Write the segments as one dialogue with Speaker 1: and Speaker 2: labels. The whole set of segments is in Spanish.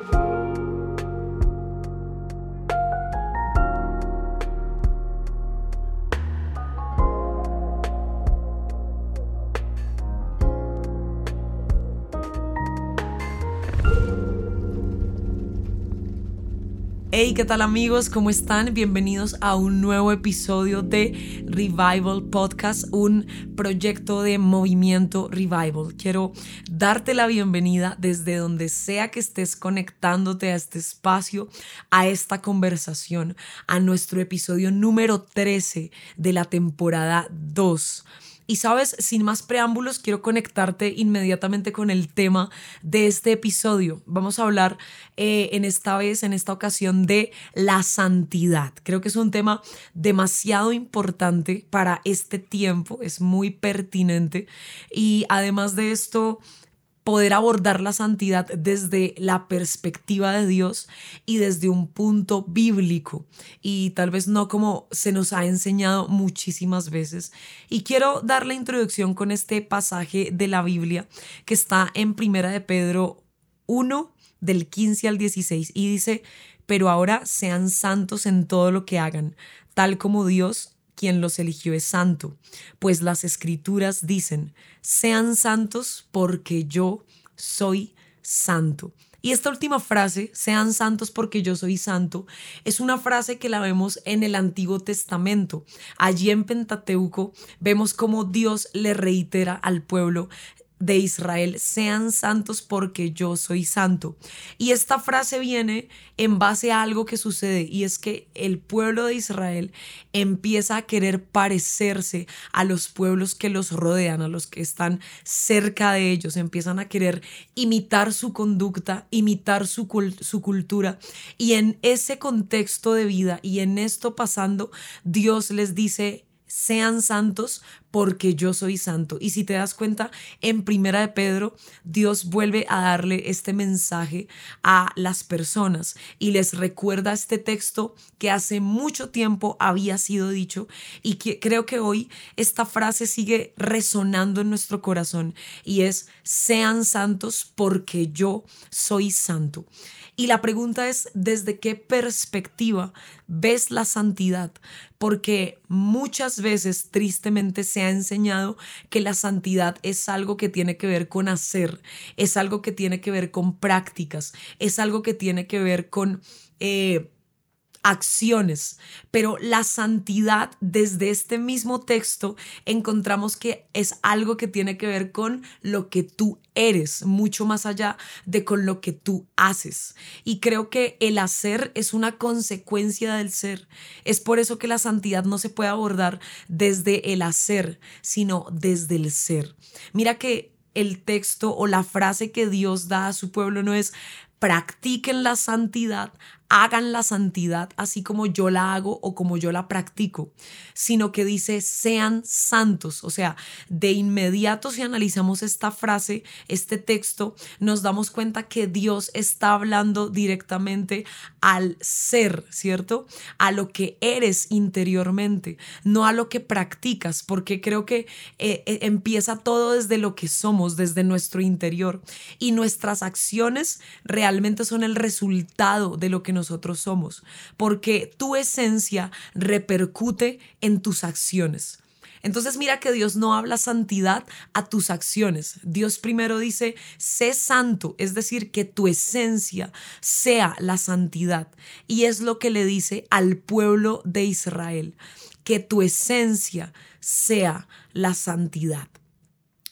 Speaker 1: Thank you. Hey, ¿qué tal amigos? ¿Cómo están? Bienvenidos a un nuevo episodio de Revival Podcast, un proyecto de movimiento Revival. Quiero darte la bienvenida desde donde sea que estés conectándote a este espacio, a esta conversación, a nuestro episodio número 13 de la temporada 2. Y sabes, sin más preámbulos, quiero conectarte inmediatamente con el tema de este episodio. Vamos a hablar eh, en esta vez, en esta ocasión, de la santidad. Creo que es un tema demasiado importante para este tiempo, es muy pertinente. Y además de esto, poder abordar la santidad desde la perspectiva de Dios y desde un punto bíblico y tal vez no como se nos ha enseñado muchísimas veces. Y quiero dar la introducción con este pasaje de la Biblia que está en Primera de Pedro 1 del 15 al 16 y dice, pero ahora sean santos en todo lo que hagan, tal como Dios quien los eligió es santo, pues las escrituras dicen, sean santos porque yo soy santo. Y esta última frase, sean santos porque yo soy santo, es una frase que la vemos en el Antiguo Testamento. Allí en Pentateuco vemos cómo Dios le reitera al pueblo, de Israel, sean santos porque yo soy santo. Y esta frase viene en base a algo que sucede y es que el pueblo de Israel empieza a querer parecerse a los pueblos que los rodean, a los que están cerca de ellos, empiezan a querer imitar su conducta, imitar su, su cultura. Y en ese contexto de vida y en esto pasando, Dios les dice, sean santos porque yo soy santo. Y si te das cuenta, en Primera de Pedro, Dios vuelve a darle este mensaje a las personas y les recuerda este texto que hace mucho tiempo había sido dicho y que creo que hoy esta frase sigue resonando en nuestro corazón y es sean santos porque yo soy santo. Y la pregunta es, ¿desde qué perspectiva ves la santidad? Porque muchas veces, tristemente, se ha enseñado que la santidad es algo que tiene que ver con hacer, es algo que tiene que ver con prácticas, es algo que tiene que ver con... Eh, acciones, pero la santidad desde este mismo texto encontramos que es algo que tiene que ver con lo que tú eres, mucho más allá de con lo que tú haces. Y creo que el hacer es una consecuencia del ser. Es por eso que la santidad no se puede abordar desde el hacer, sino desde el ser. Mira que el texto o la frase que Dios da a su pueblo no es practiquen la santidad, hagan la santidad así como yo la hago o como yo la practico, sino que dice sean santos. O sea, de inmediato si analizamos esta frase, este texto, nos damos cuenta que Dios está hablando directamente al ser, ¿cierto? A lo que eres interiormente, no a lo que practicas, porque creo que eh, eh, empieza todo desde lo que somos, desde nuestro interior. Y nuestras acciones realmente son el resultado de lo que nosotros somos, porque tu esencia repercute en tus acciones. Entonces mira que Dios no habla santidad a tus acciones. Dios primero dice, sé santo, es decir, que tu esencia sea la santidad. Y es lo que le dice al pueblo de Israel, que tu esencia sea la santidad.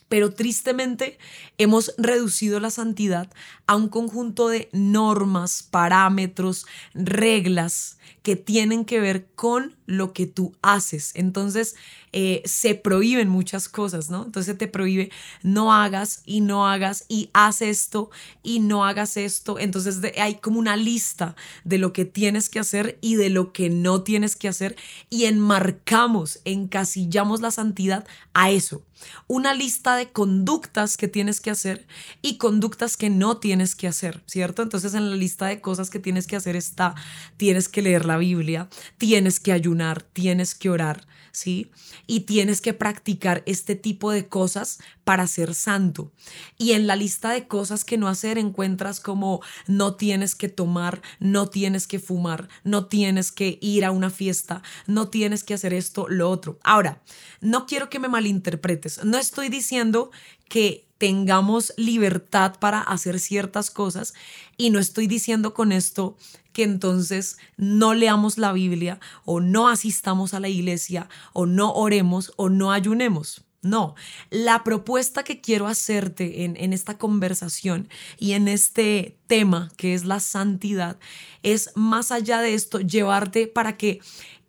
Speaker 1: Pero tristemente hemos reducido la santidad a un conjunto de normas, parámetros, reglas que tienen que ver con lo que tú haces. Entonces eh, se prohíben muchas cosas, ¿no? Entonces te prohíbe no hagas y no hagas y haz esto y no hagas esto. Entonces hay como una lista de lo que tienes que hacer y de lo que no tienes que hacer y enmarcamos, encasillamos la santidad a eso. Una lista de conductas que tienes que hacer y conductas que no tienes que hacer, ¿cierto? Entonces en la lista de cosas que tienes que hacer está, tienes que leer la Biblia, tienes que ayunar, tienes que orar, ¿sí? y tienes que practicar este tipo de cosas para ser santo. Y en la lista de cosas que no hacer encuentras como no tienes que tomar, no tienes que fumar, no tienes que ir a una fiesta, no tienes que hacer esto, lo otro. Ahora, no quiero que me malinterpretes, no estoy diciendo que tengamos libertad para hacer ciertas cosas y no estoy diciendo con esto que entonces no leamos la Biblia o no asistamos a la iglesia o no oremos o no ayunemos. No, la propuesta que quiero hacerte en, en, esta conversación y en este tema que es la santidad es más allá de esto llevarte para que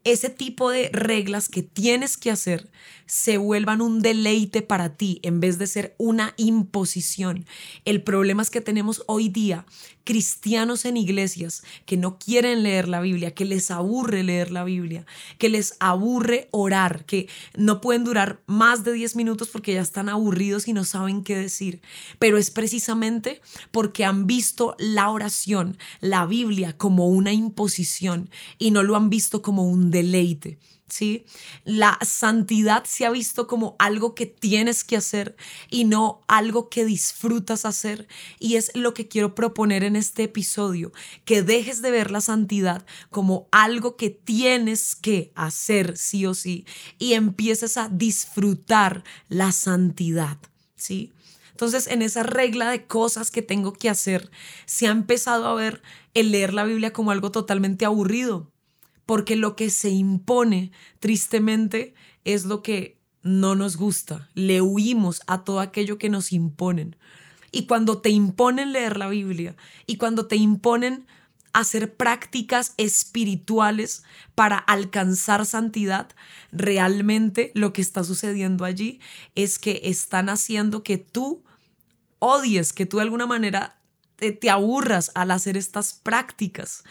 Speaker 1: ese tipo de reglas que tienes que hacer se vuelvan un deleite para ti en vez de ser una imposición. El problema es que tenemos hoy día cristianos en iglesias que no quieren leer la Biblia, que les aburre leer la Biblia, que les aburre orar, que no pueden durar más de 10 minutos porque ya están aburridos y no saben qué decir. Pero es precisamente porque han visto la oración, la Biblia como una imposición y no lo han visto como deleite. ¿sí? La santidad se ha visto como algo que tienes que hacer y no algo que disfrutas hacer. Y es lo que quiero proponer en este episodio, que dejes de ver la santidad como algo que tienes que hacer sí o sí y empieces a disfrutar la santidad, ¿sí? Entonces, en esa regla de cosas que tengo que hacer, se ha empezado a ver el leer la Biblia como algo totalmente aburrido porque lo que se impone, tristemente, es lo que no nos gusta. Le huimos a todo aquello que nos imponen. Y cuando te imponen leer la Biblia y cuando te imponen hacer prácticas espirituales para alcanzar santidad, realmente lo que está sucediendo allí es que están haciendo que tú odies, que tú de alguna manera te, te aburras al hacer estas prácticas.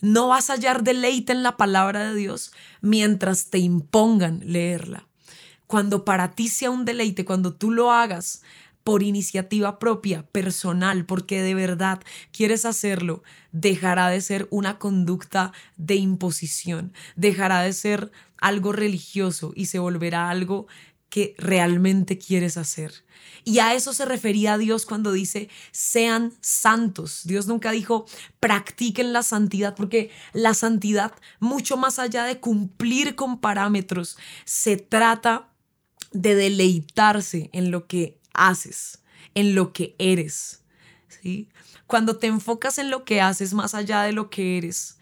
Speaker 1: No vas a hallar deleite en la palabra de Dios mientras te impongan leerla. Cuando para ti sea un deleite, cuando tú lo hagas por iniciativa propia, personal, porque de verdad quieres hacerlo, dejará de ser una conducta de imposición, dejará de ser algo religioso y se volverá algo que realmente quieres hacer. Y a eso se refería Dios cuando dice, sean santos. Dios nunca dijo, practiquen la santidad, porque la santidad, mucho más allá de cumplir con parámetros, se trata de deleitarse en lo que haces, en lo que eres. ¿sí? Cuando te enfocas en lo que haces más allá de lo que eres,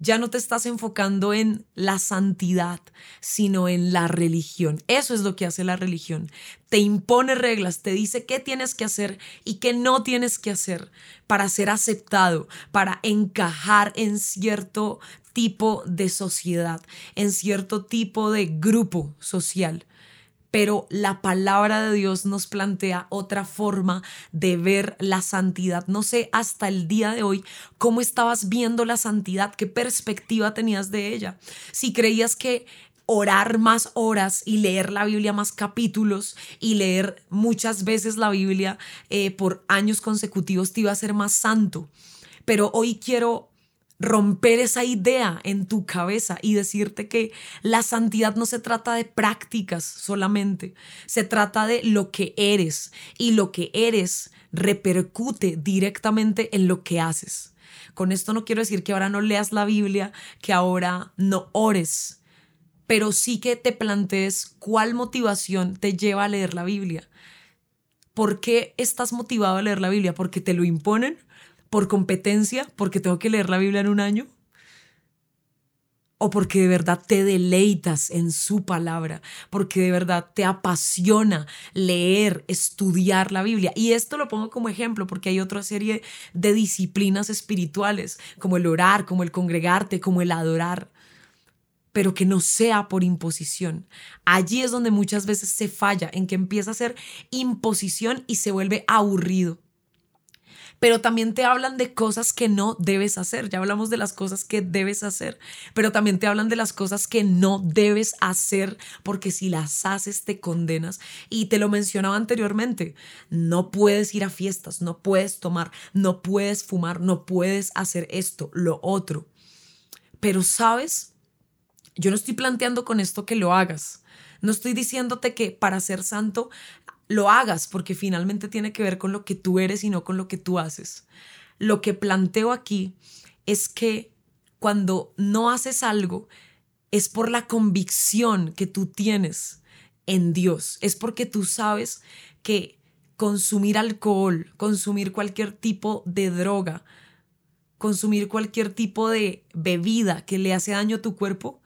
Speaker 1: ya no te estás enfocando en la santidad, sino en la religión. Eso es lo que hace la religión. Te impone reglas, te dice qué tienes que hacer y qué no tienes que hacer para ser aceptado, para encajar en cierto tipo de sociedad, en cierto tipo de grupo social pero la palabra de Dios nos plantea otra forma de ver la santidad. No sé hasta el día de hoy cómo estabas viendo la santidad, qué perspectiva tenías de ella. Si creías que orar más horas y leer la Biblia más capítulos y leer muchas veces la Biblia eh, por años consecutivos te iba a ser más santo. Pero hoy quiero romper esa idea en tu cabeza y decirte que la santidad no se trata de prácticas solamente, se trata de lo que eres y lo que eres repercute directamente en lo que haces. Con esto no quiero decir que ahora no leas la Biblia, que ahora no ores, pero sí que te plantees cuál motivación te lleva a leer la Biblia. ¿Por qué estás motivado a leer la Biblia? ¿Porque te lo imponen? Por competencia, porque tengo que leer la Biblia en un año, o porque de verdad te deleitas en su palabra, porque de verdad te apasiona leer, estudiar la Biblia. Y esto lo pongo como ejemplo porque hay otra serie de disciplinas espirituales, como el orar, como el congregarte, como el adorar, pero que no sea por imposición. Allí es donde muchas veces se falla, en que empieza a ser imposición y se vuelve aburrido pero también te hablan de cosas que no debes hacer. Ya hablamos de las cosas que debes hacer, pero también te hablan de las cosas que no debes hacer porque si las haces te condenas. Y te lo mencionaba anteriormente, no puedes ir a fiestas, no puedes tomar, no puedes fumar, no puedes hacer esto, lo otro. Pero sabes, yo no estoy planteando con esto que lo hagas. No estoy diciéndote que para ser santo lo hagas, porque finalmente tiene que ver con lo que tú eres y no con lo que tú haces. Lo que planteo aquí es que cuando no haces algo, es por la convicción que tú tienes en Dios. Es porque tú sabes que consumir alcohol, consumir cualquier tipo de droga, consumir cualquier tipo de bebida que le hace daño a tu cuerpo,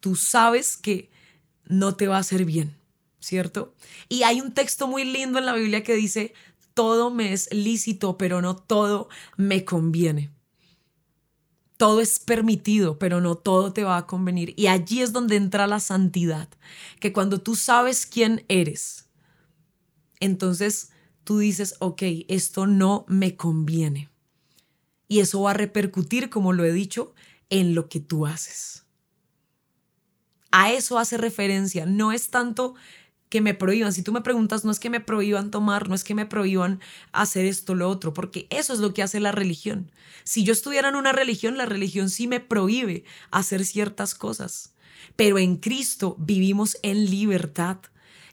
Speaker 1: tú sabes que no te va a hacer bien, ¿cierto? Y hay un texto muy lindo en la Biblia que dice, todo me es lícito, pero no todo me conviene. Todo es permitido, pero no todo te va a convenir. Y allí es donde entra la santidad, que cuando tú sabes quién eres, entonces tú dices, ok, esto no me conviene. Y eso va a repercutir, como lo he dicho, en lo que tú haces. A eso hace referencia. No es tanto que me prohíban. Si tú me preguntas, no es que me prohíban tomar, no es que me prohíban hacer esto, lo otro, porque eso es lo que hace la religión. Si yo estuviera en una religión, la religión sí me prohíbe hacer ciertas cosas. Pero en Cristo vivimos en libertad.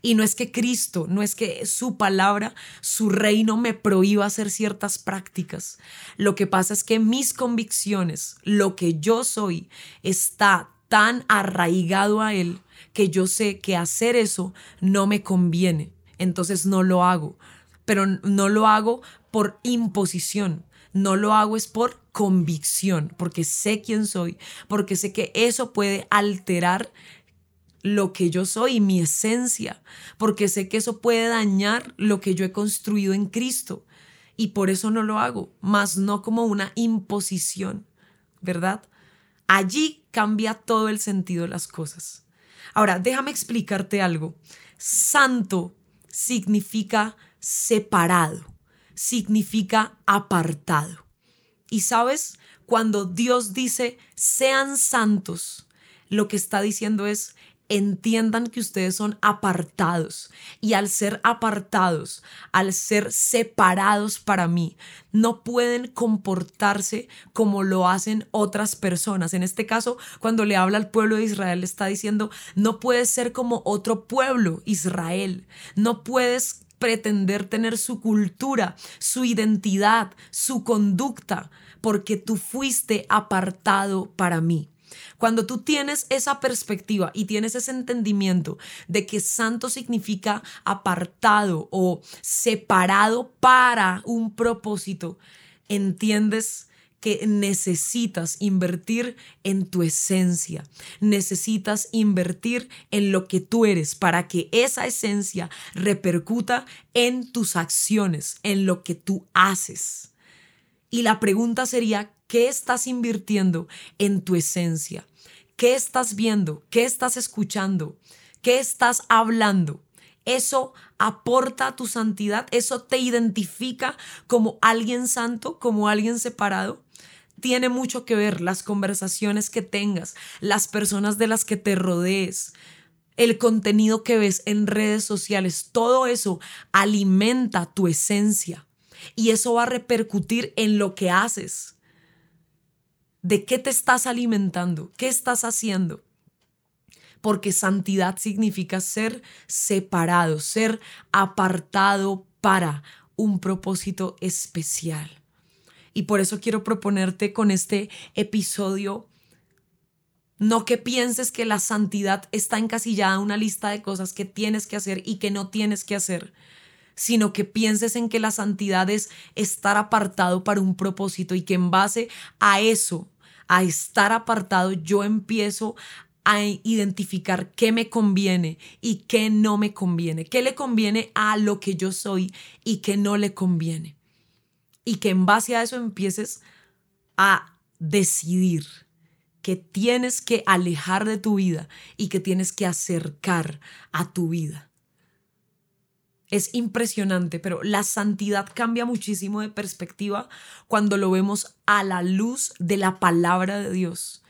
Speaker 1: Y no es que Cristo, no es que su palabra, su reino me prohíba hacer ciertas prácticas. Lo que pasa es que mis convicciones, lo que yo soy, está tan arraigado a Él que yo sé que hacer eso no me conviene, entonces no lo hago, pero no lo hago por imposición, no lo hago es por convicción, porque sé quién soy, porque sé que eso puede alterar lo que yo soy, mi esencia, porque sé que eso puede dañar lo que yo he construido en Cristo. Y por eso no lo hago, más no como una imposición, ¿verdad? Allí cambia todo el sentido de las cosas. Ahora, déjame explicarte algo. Santo significa separado, significa apartado. Y sabes, cuando Dios dice, sean santos, lo que está diciendo es, entiendan que ustedes son apartados y al ser apartados, al ser separados para mí, no pueden comportarse como lo hacen otras personas. En este caso, cuando le habla al pueblo de Israel, está diciendo, no puedes ser como otro pueblo, Israel, no puedes pretender tener su cultura, su identidad, su conducta, porque tú fuiste apartado para mí. Cuando tú tienes esa perspectiva y tienes ese entendimiento de que santo significa apartado o separado para un propósito, entiendes que necesitas invertir en tu esencia, necesitas invertir en lo que tú eres para que esa esencia repercuta en tus acciones, en lo que tú haces. Y la pregunta sería, ¿qué estás invirtiendo en tu esencia? ¿Qué estás viendo? ¿Qué estás escuchando? ¿Qué estás hablando? Eso aporta a tu santidad, eso te identifica como alguien santo, como alguien separado. Tiene mucho que ver las conversaciones que tengas, las personas de las que te rodees, el contenido que ves en redes sociales, todo eso alimenta tu esencia y eso va a repercutir en lo que haces. ¿De qué te estás alimentando? ¿Qué estás haciendo? Porque santidad significa ser separado, ser apartado para un propósito especial. Y por eso quiero proponerte con este episodio no que pienses que la santidad está encasillada en una lista de cosas que tienes que hacer y que no tienes que hacer, sino que pienses en que la santidad es estar apartado para un propósito y que en base a eso, a estar apartado, yo empiezo a identificar qué me conviene y qué no me conviene, qué le conviene a lo que yo soy y qué no le conviene. Y que en base a eso empieces a decidir que tienes que alejar de tu vida y que tienes que acercar a tu vida es impresionante, pero la santidad cambia muchísimo de perspectiva cuando lo vemos a la luz de la palabra de Dios,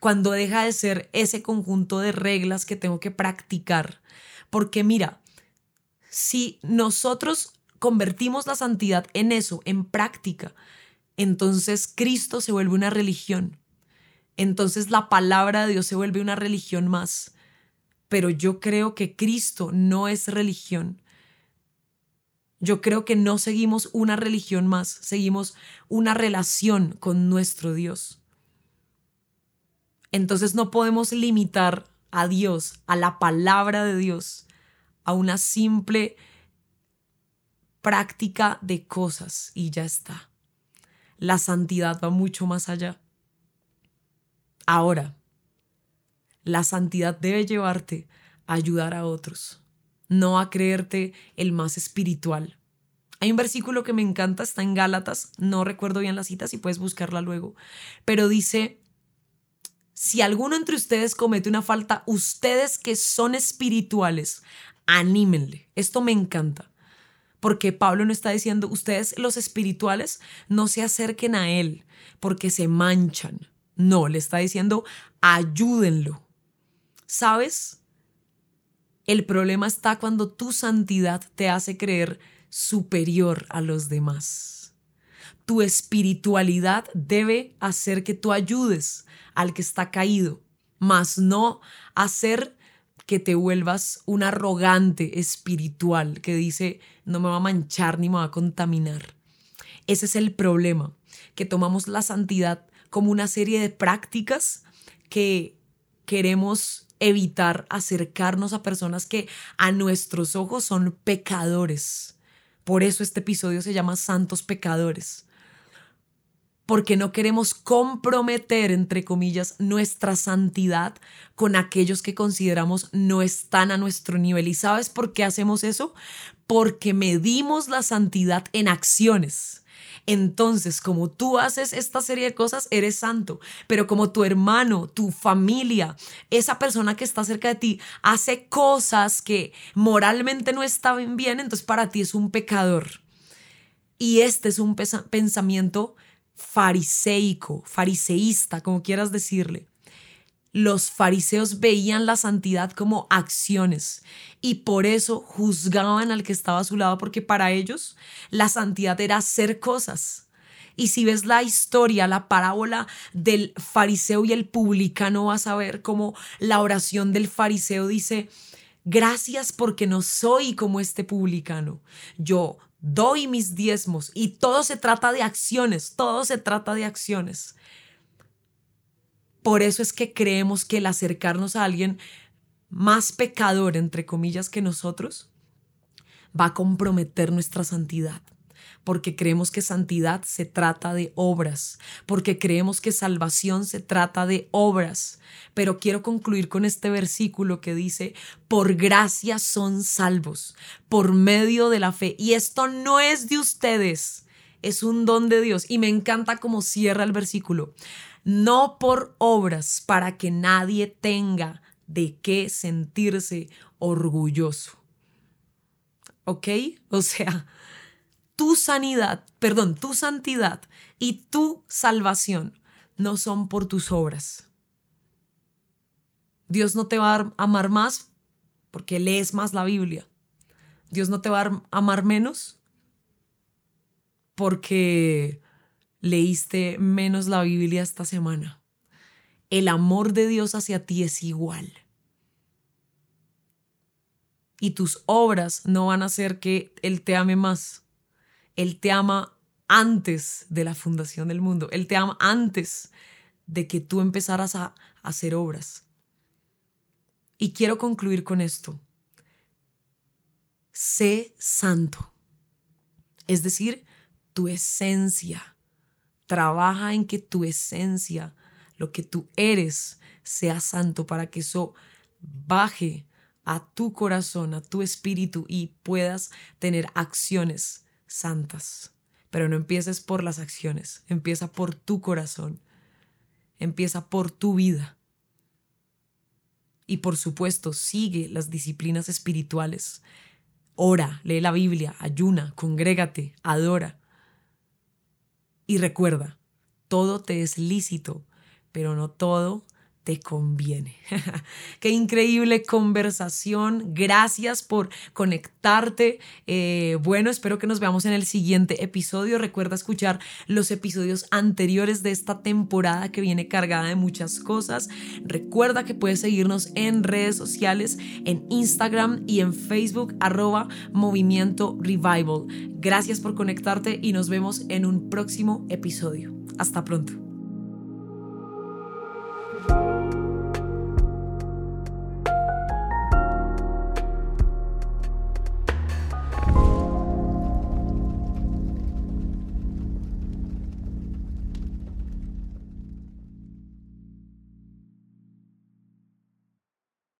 Speaker 1: cuando deja de ser ese conjunto de reglas que tengo que practicar. Porque mira, si nosotros convertimos la santidad en eso, en práctica, entonces Cristo se vuelve una religión. Entonces la palabra de Dios se vuelve una religión más pero yo creo que Cristo no es religión. Yo creo que no seguimos una religión más, seguimos una relación con nuestro Dios. Entonces no podemos limitar a Dios, a la palabra de Dios, a una simple práctica de cosas y ya está. La santidad va mucho más allá. Ahora, la santidad debe llevarte a ayudar a otros, no a creerte el más espiritual. Hay un versículo que me encanta, está en Gálatas, no recuerdo bien la cita, si puedes buscarla luego, pero dice, si alguno entre ustedes comete una falta, ustedes que son espirituales, anímenle. Esto me encanta. Porque Pablo no está diciendo, ustedes los espirituales no se acerquen a él porque se manchan. No, le está diciendo, ayúdenlo. ¿Sabes? El problema está cuando tu santidad te hace creer superior a los demás. Tu espiritualidad debe hacer que tú ayudes al que está caído, mas no hacer que te vuelvas un arrogante espiritual que dice no me va a manchar ni me va a contaminar. Ese es el problema, que tomamos la santidad como una serie de prácticas que queremos evitar acercarnos a personas que a nuestros ojos son pecadores. Por eso este episodio se llama Santos Pecadores. Porque no queremos comprometer, entre comillas, nuestra santidad con aquellos que consideramos no están a nuestro nivel. ¿Y sabes por qué hacemos eso? Porque medimos la santidad en acciones entonces, como tú haces esta serie de cosas, eres santo. Pero como tu hermano, tu familia, esa persona que está cerca de ti, hace cosas que moralmente no estaban bien, entonces para ti es un pecador. Y este es un pensamiento fariseico, fariseísta, como quieras decirle los fariseos veían la santidad como acciones y por eso juzgaban al que estaba a su lado porque para ellos la santidad era hacer cosas. Y si ves la historia, la parábola del fariseo y el publicano, vas a ver cómo la oración del fariseo dice, gracias porque no soy como este publicano. Yo doy mis diezmos y todo se trata de acciones, todo se trata de acciones. Por eso es que creemos que el acercarnos a alguien más pecador, entre comillas, que nosotros, va a comprometer nuestra santidad. Porque creemos que santidad se trata de obras, porque creemos que salvación se trata de obras. Pero quiero concluir con este versículo que dice, por gracia son salvos, por medio de la fe. Y esto no es de ustedes, es un don de Dios. Y me encanta cómo cierra el versículo no por obras para que nadie tenga de qué sentirse orgulloso. ¿Ok? O sea, tu sanidad, perdón, tu santidad y tu salvación no son por tus obras. Dios no te va a amar más porque lees más la Biblia. Dios no te va a amar menos porque leíste menos la Biblia esta semana. El amor de Dios hacia ti es igual. Y tus obras no van a hacer que Él te ame más. Él te ama antes de la fundación del mundo. Él te ama antes de que tú empezaras a hacer obras. Y quiero concluir con esto. Sé santo. Es decir, tu esencia Trabaja en que tu esencia, lo que tú eres, sea santo para que eso baje a tu corazón, a tu espíritu y puedas tener acciones santas. Pero no empieces por las acciones, empieza por tu corazón, empieza por tu vida. Y por supuesto, sigue las disciplinas espirituales. Ora, lee la Biblia, ayuna, congrégate, adora. Y recuerda, todo te es lícito, pero no todo te conviene. Qué increíble conversación. Gracias por conectarte. Eh, bueno, espero que nos veamos en el siguiente episodio. Recuerda escuchar los episodios anteriores de esta temporada que viene cargada de muchas cosas. Recuerda que puedes seguirnos en redes sociales, en Instagram y en Facebook, arroba movimiento revival. Gracias por conectarte y nos vemos en un próximo episodio. Hasta pronto.